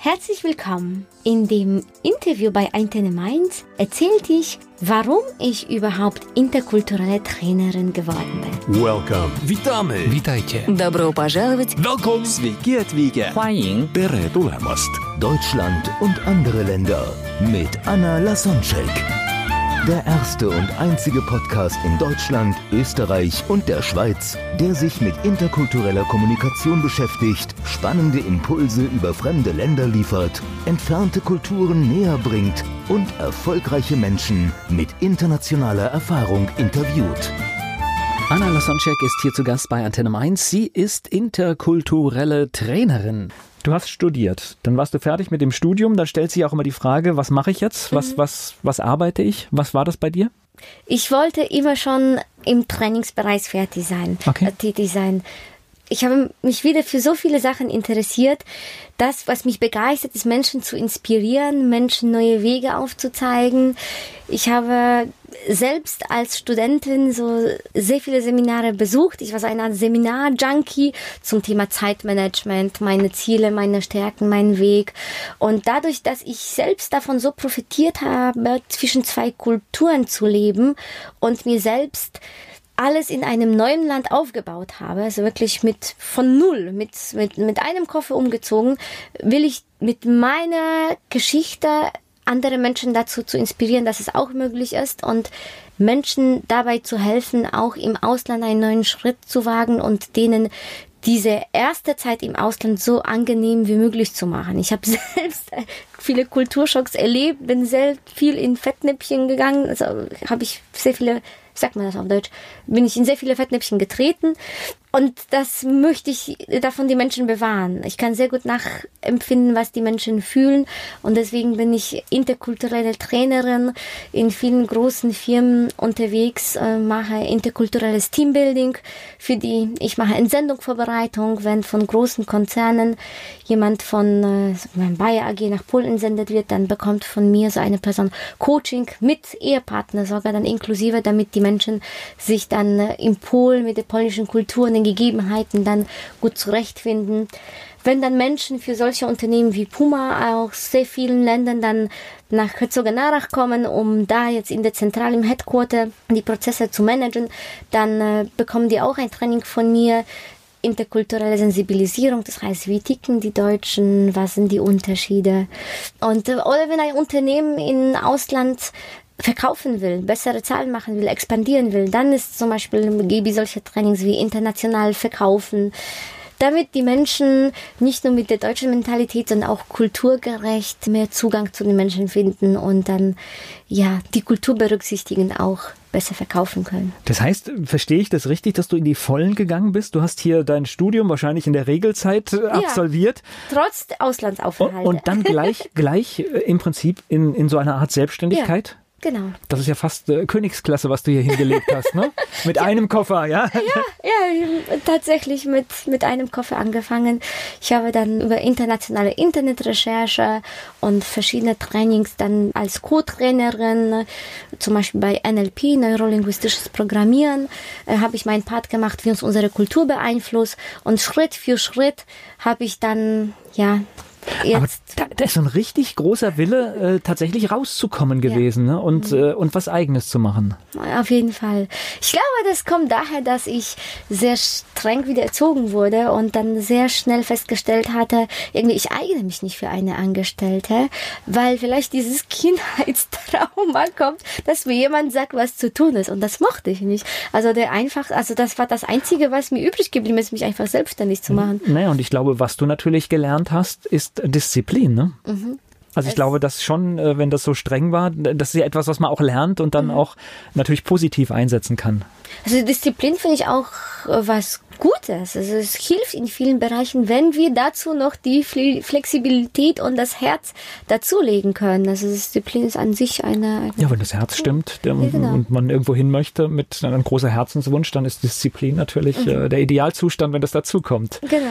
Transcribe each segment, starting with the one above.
Herzlich willkommen. In dem Interview bei Antenne Mainz erzählte ich, warum ich überhaupt interkulturelle Trainerin geworden bin. Welcome. Witamy. Witajcie. Добро пожаловать. Welcome. Sveiki atvykę. 欢迎 Tere tulemast. Deutschland und andere Länder mit Anna Lasonczek. Der erste und einzige Podcast in Deutschland, Österreich und der Schweiz, der sich mit interkultureller Kommunikation beschäftigt, spannende Impulse über fremde Länder liefert, entfernte Kulturen näher bringt und erfolgreiche Menschen mit internationaler Erfahrung interviewt. Anna Lasonczek ist hier zu Gast bei Antenne Mainz. Sie ist interkulturelle Trainerin. Du hast studiert, dann warst du fertig mit dem Studium, dann stellt sich auch immer die Frage, was mache ich jetzt? Was, was, was arbeite ich? Was war das bei dir? Ich wollte immer schon im Trainingsbereich fertig sein, Okay. tätig sein. Ich habe mich wieder für so viele Sachen interessiert. Das, was mich begeistert, ist Menschen zu inspirieren, Menschen neue Wege aufzuzeigen. Ich habe selbst als Studentin so sehr viele Seminare besucht. Ich war so eine Seminar-Junkie zum Thema Zeitmanagement, meine Ziele, meine Stärken, meinen Weg. Und dadurch, dass ich selbst davon so profitiert habe, zwischen zwei Kulturen zu leben und mir selbst alles in einem neuen Land aufgebaut habe, also wirklich mit von null, mit, mit, mit einem Koffer umgezogen, will ich mit meiner Geschichte andere Menschen dazu zu inspirieren, dass es auch möglich ist und Menschen dabei zu helfen, auch im Ausland einen neuen Schritt zu wagen und denen diese erste Zeit im Ausland so angenehm wie möglich zu machen. Ich habe selbst viele Kulturschocks erlebt, bin sehr viel in Fettnäpfchen gegangen, also habe ich sehr viele, sagt man das auf Deutsch, bin ich in sehr viele Fettnäpfchen getreten. Und das möchte ich davon die Menschen bewahren. Ich kann sehr gut nachempfinden, was die Menschen fühlen. Und deswegen bin ich interkulturelle Trainerin in vielen großen Firmen unterwegs, äh, mache interkulturelles Teambuilding für die, ich mache Entsendungsvorbereitung, wenn von großen Konzernen jemand von äh, Bayer AG nach Polen entsendet wird, dann bekommt von mir so eine Person Coaching mit Ehepartner sogar dann inklusive, damit die Menschen sich dann äh, in Polen mit der polnischen Kultur und den Gegebenheiten dann gut zurechtfinden. Wenn dann Menschen für solche Unternehmen wie Puma aus sehr vielen Ländern dann nach Herzogenarach kommen, um da jetzt in der Zentrale im Headquarter die Prozesse zu managen, dann äh, bekommen die auch ein Training von mir, interkulturelle Sensibilisierung, das heißt, wie ticken die Deutschen, was sind die Unterschiede. Und äh, oder wenn ein Unternehmen in Ausland verkaufen will, bessere Zahlen machen will, expandieren will, dann ist zum Beispiel gebe solche Trainings wie international verkaufen, damit die Menschen nicht nur mit der deutschen Mentalität, sondern auch kulturgerecht mehr Zugang zu den Menschen finden und dann ja die Kultur berücksichtigen auch besser verkaufen können. Das heißt, verstehe ich das richtig, dass du in die Vollen gegangen bist? Du hast hier dein Studium wahrscheinlich in der Regelzeit äh, absolviert Trotz und, Auslandsaufenthalte. und dann gleich, gleich äh, im Prinzip in, in so einer Art Selbstständigkeit? Genau. Das ist ja fast äh, Königsklasse, was du hier hingelegt hast, ne? Mit einem Koffer, ja? Ja, tatsächlich mit, mit einem Koffer angefangen. Ich habe dann über internationale Internetrecherche und verschiedene Trainings dann als Co-Trainerin, zum Beispiel bei NLP, Neurolinguistisches Programmieren, äh, habe ich meinen Part gemacht, wie uns unsere Kultur beeinflusst. Und Schritt für Schritt habe ich dann, ja, Aber jetzt da, da ist so ein richtig großer Wille, äh, tatsächlich rauszukommen gewesen ne? und, äh, und was Eigenes zu machen. Auf jeden Fall. Ich glaube, das kommt daher, dass ich sehr streng wieder erzogen wurde und dann sehr schnell festgestellt hatte, irgendwie, ich eigne mich nicht für eine Angestellte, weil vielleicht dieses Kindheitstrauma kommt, dass mir jemand sagt, was zu tun ist. Und das mochte ich nicht. Also der einfach, also das war das Einzige, was mir übrig geblieben ist, mich einfach selbstständig zu machen. Naja, und ich glaube, was du natürlich gelernt hast, ist Disziplin. Ne? Also ich glaube, dass schon, äh, wenn das so streng war, das ist ja etwas, was man auch lernt und dann auch natürlich positiv einsetzen kann. Also Disziplin finde ich auch äh, was Gutes. Also es hilft in vielen Bereichen, wenn wir dazu noch die Fle- Flexibilität und das Herz dazulegen können. Also Disziplin ist an sich eine, eine Ja, wenn das Herz stimmt der, Ja, genau. und man irgendwo hin möchte mit einem großen Herzenswunsch, dann ist Disziplin natürlich äh, der Idealzustand, wenn das dazukommt. genau.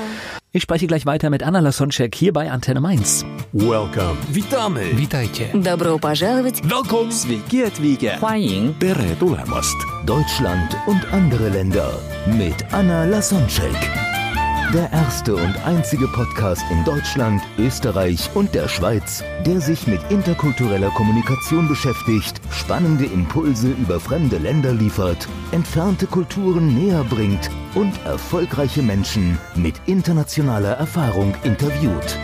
Ich spreche gleich weiter mit Anna Lasonczek hier bei Antenne Mainz. Welcome. Witamy. Witajcie. Добро пожаловать. Welcome. Sveiki atvykę. 欢迎 Tere tulemast. Deutschland und andere Länder mit Anna Lasonczek. Der erste und einzige Podcast in Deutschland, Österreich und der Schweiz, der sich mit interkultureller Kommunikation beschäftigt, spannende Impulse über fremde Länder liefert, entfernte Kulturen näher bringt und erfolgreiche Menschen mit internationaler Erfahrung interviewt.